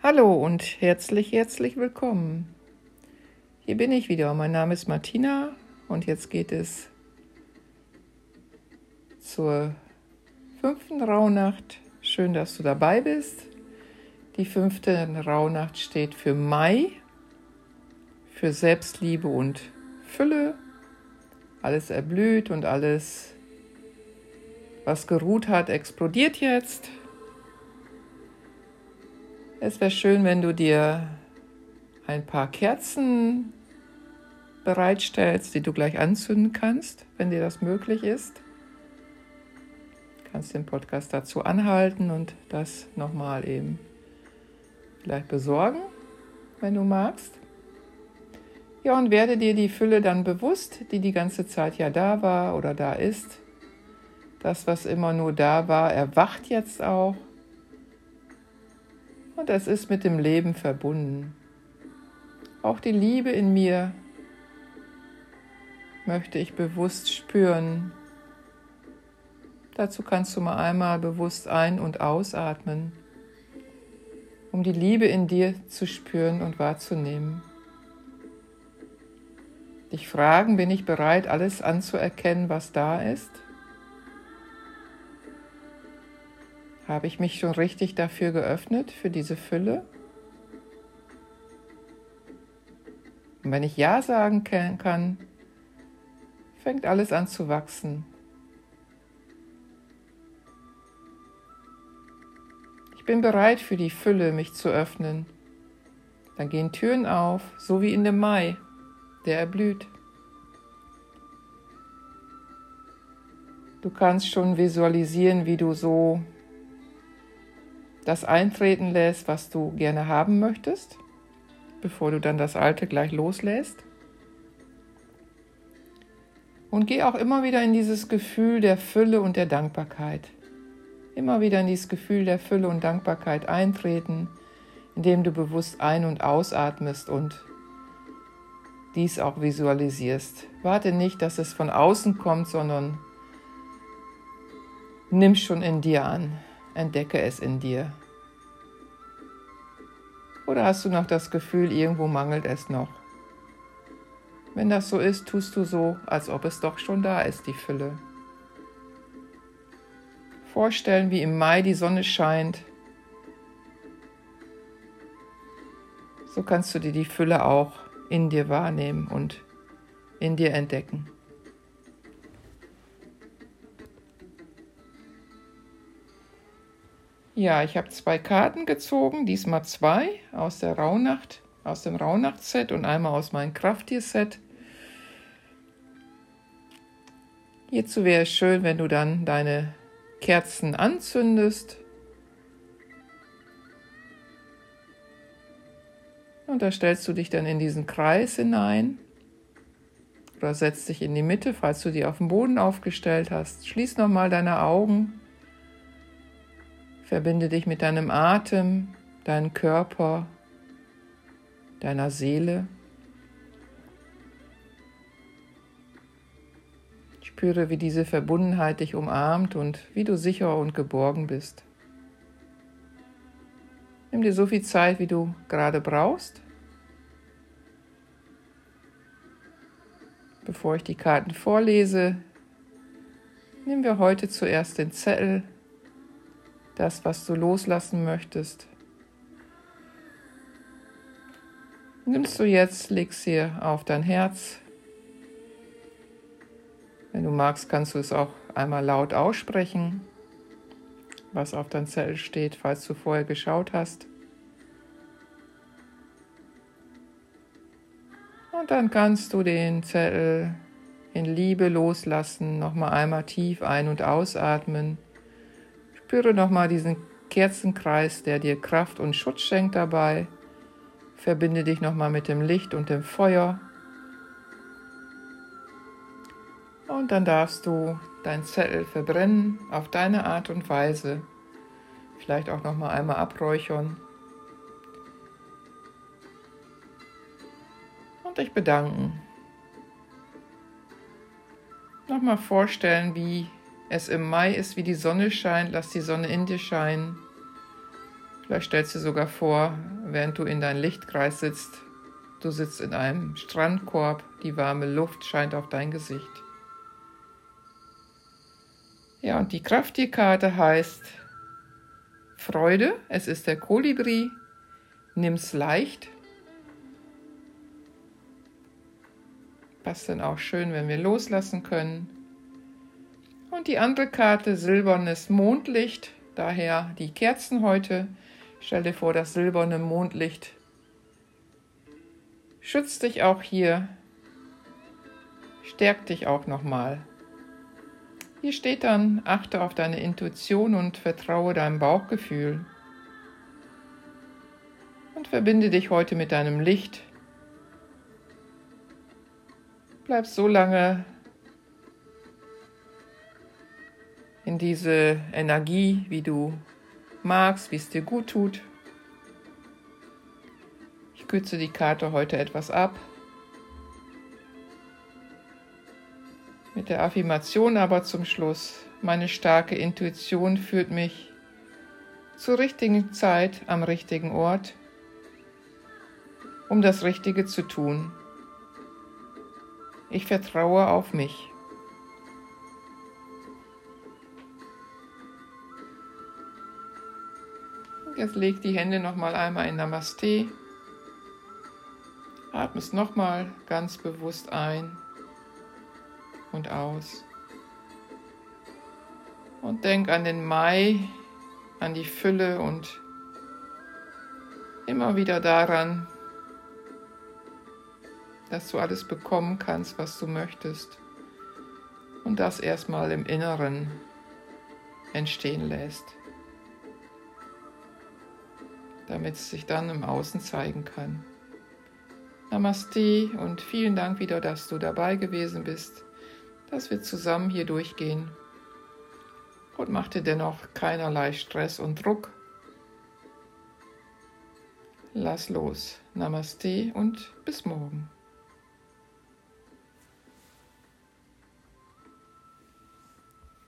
Hallo und herzlich, herzlich willkommen. Hier bin ich wieder. Mein Name ist Martina und jetzt geht es zur fünften Rauhnacht. Schön, dass du dabei bist. Die fünfte Rauhnacht steht für Mai, für Selbstliebe und Fülle. Alles erblüht und alles, was geruht hat, explodiert jetzt. Es wäre schön, wenn du dir ein paar Kerzen bereitstellst, die du gleich anzünden kannst, wenn dir das möglich ist. Du kannst den Podcast dazu anhalten und das nochmal eben gleich besorgen, wenn du magst. Ja, und werde dir die Fülle dann bewusst, die die ganze Zeit ja da war oder da ist. Das, was immer nur da war, erwacht jetzt auch und es ist mit dem Leben verbunden. Auch die Liebe in mir möchte ich bewusst spüren. Dazu kannst du mal einmal bewusst ein- und ausatmen, um die Liebe in dir zu spüren und wahrzunehmen. Dich fragen, bin ich bereit, alles anzuerkennen, was da ist? Habe ich mich schon richtig dafür geöffnet, für diese Fülle? Und wenn ich Ja sagen kann, fängt alles an zu wachsen. Ich bin bereit für die Fülle, mich zu öffnen. Dann gehen Türen auf, so wie in dem Mai, der erblüht. Du kannst schon visualisieren, wie du so das eintreten lässt, was du gerne haben möchtest, bevor du dann das Alte gleich loslässt. Und geh auch immer wieder in dieses Gefühl der Fülle und der Dankbarkeit. Immer wieder in dieses Gefühl der Fülle und Dankbarkeit eintreten, indem du bewusst ein- und ausatmest und dies auch visualisierst. Warte nicht, dass es von außen kommt, sondern nimm schon in dir an. Entdecke es in dir. Oder hast du noch das Gefühl, irgendwo mangelt es noch? Wenn das so ist, tust du so, als ob es doch schon da ist, die Fülle. Vorstellen, wie im Mai die Sonne scheint. So kannst du dir die Fülle auch in dir wahrnehmen und in dir entdecken. Ja, ich habe zwei Karten gezogen, diesmal zwei aus der Rauhnacht, aus dem Rauhnacht-Set und einmal aus meinem Krafttier-Set. Hierzu wäre es schön, wenn du dann deine Kerzen anzündest. Und da stellst du dich dann in diesen Kreis hinein oder setzt dich in die Mitte, falls du die auf dem Boden aufgestellt hast. Schließ nochmal deine Augen Verbinde dich mit deinem Atem, deinem Körper, deiner Seele. Spüre, wie diese Verbundenheit dich umarmt und wie du sicher und geborgen bist. Nimm dir so viel Zeit, wie du gerade brauchst. Bevor ich die Karten vorlese, nehmen wir heute zuerst den Zettel das, was du loslassen möchtest. Nimmst du jetzt, legst hier auf dein Herz. Wenn du magst, kannst du es auch einmal laut aussprechen, was auf dein Zettel steht, falls du vorher geschaut hast. Und dann kannst du den Zettel in Liebe loslassen, nochmal einmal tief ein- und ausatmen. Spüre nochmal diesen Kerzenkreis, der dir Kraft und Schutz schenkt dabei. Verbinde dich nochmal mit dem Licht und dem Feuer. Und dann darfst du dein Zettel verbrennen auf deine Art und Weise. Vielleicht auch nochmal einmal abräuchern. Und dich bedanken. Nochmal vorstellen, wie es im Mai ist, wie die Sonne scheint, lass die Sonne in dir scheinen. Vielleicht stellst du sogar vor, während du in deinem Lichtkreis sitzt, du sitzt in einem Strandkorb, die warme Luft scheint auf dein Gesicht. Ja, und die Krafttierkarte heißt Freude, es ist der Kolibri, nimm's leicht. Passt dann auch schön, wenn wir loslassen können. Und die andere Karte, silbernes Mondlicht, daher die Kerzen heute. Stell dir vor, das silberne Mondlicht schützt dich auch hier, stärkt dich auch nochmal. Hier steht dann, achte auf deine Intuition und vertraue deinem Bauchgefühl. Und verbinde dich heute mit deinem Licht. Bleib so lange in diese Energie, wie du magst, wie es dir gut tut. Ich kürze die Karte heute etwas ab. Mit der Affirmation aber zum Schluss. Meine starke Intuition führt mich zur richtigen Zeit am richtigen Ort, um das Richtige zu tun. Ich vertraue auf mich. Jetzt leg die Hände noch mal einmal in Namaste. Atmest noch mal ganz bewusst ein und aus. Und denk an den Mai, an die Fülle und immer wieder daran, dass du alles bekommen kannst, was du möchtest. Und das erstmal im Inneren entstehen lässt damit es sich dann im Außen zeigen kann. Namaste und vielen Dank wieder, dass du dabei gewesen bist, dass wir zusammen hier durchgehen. Und mach dir dennoch keinerlei Stress und Druck. Lass los. Namaste und bis morgen.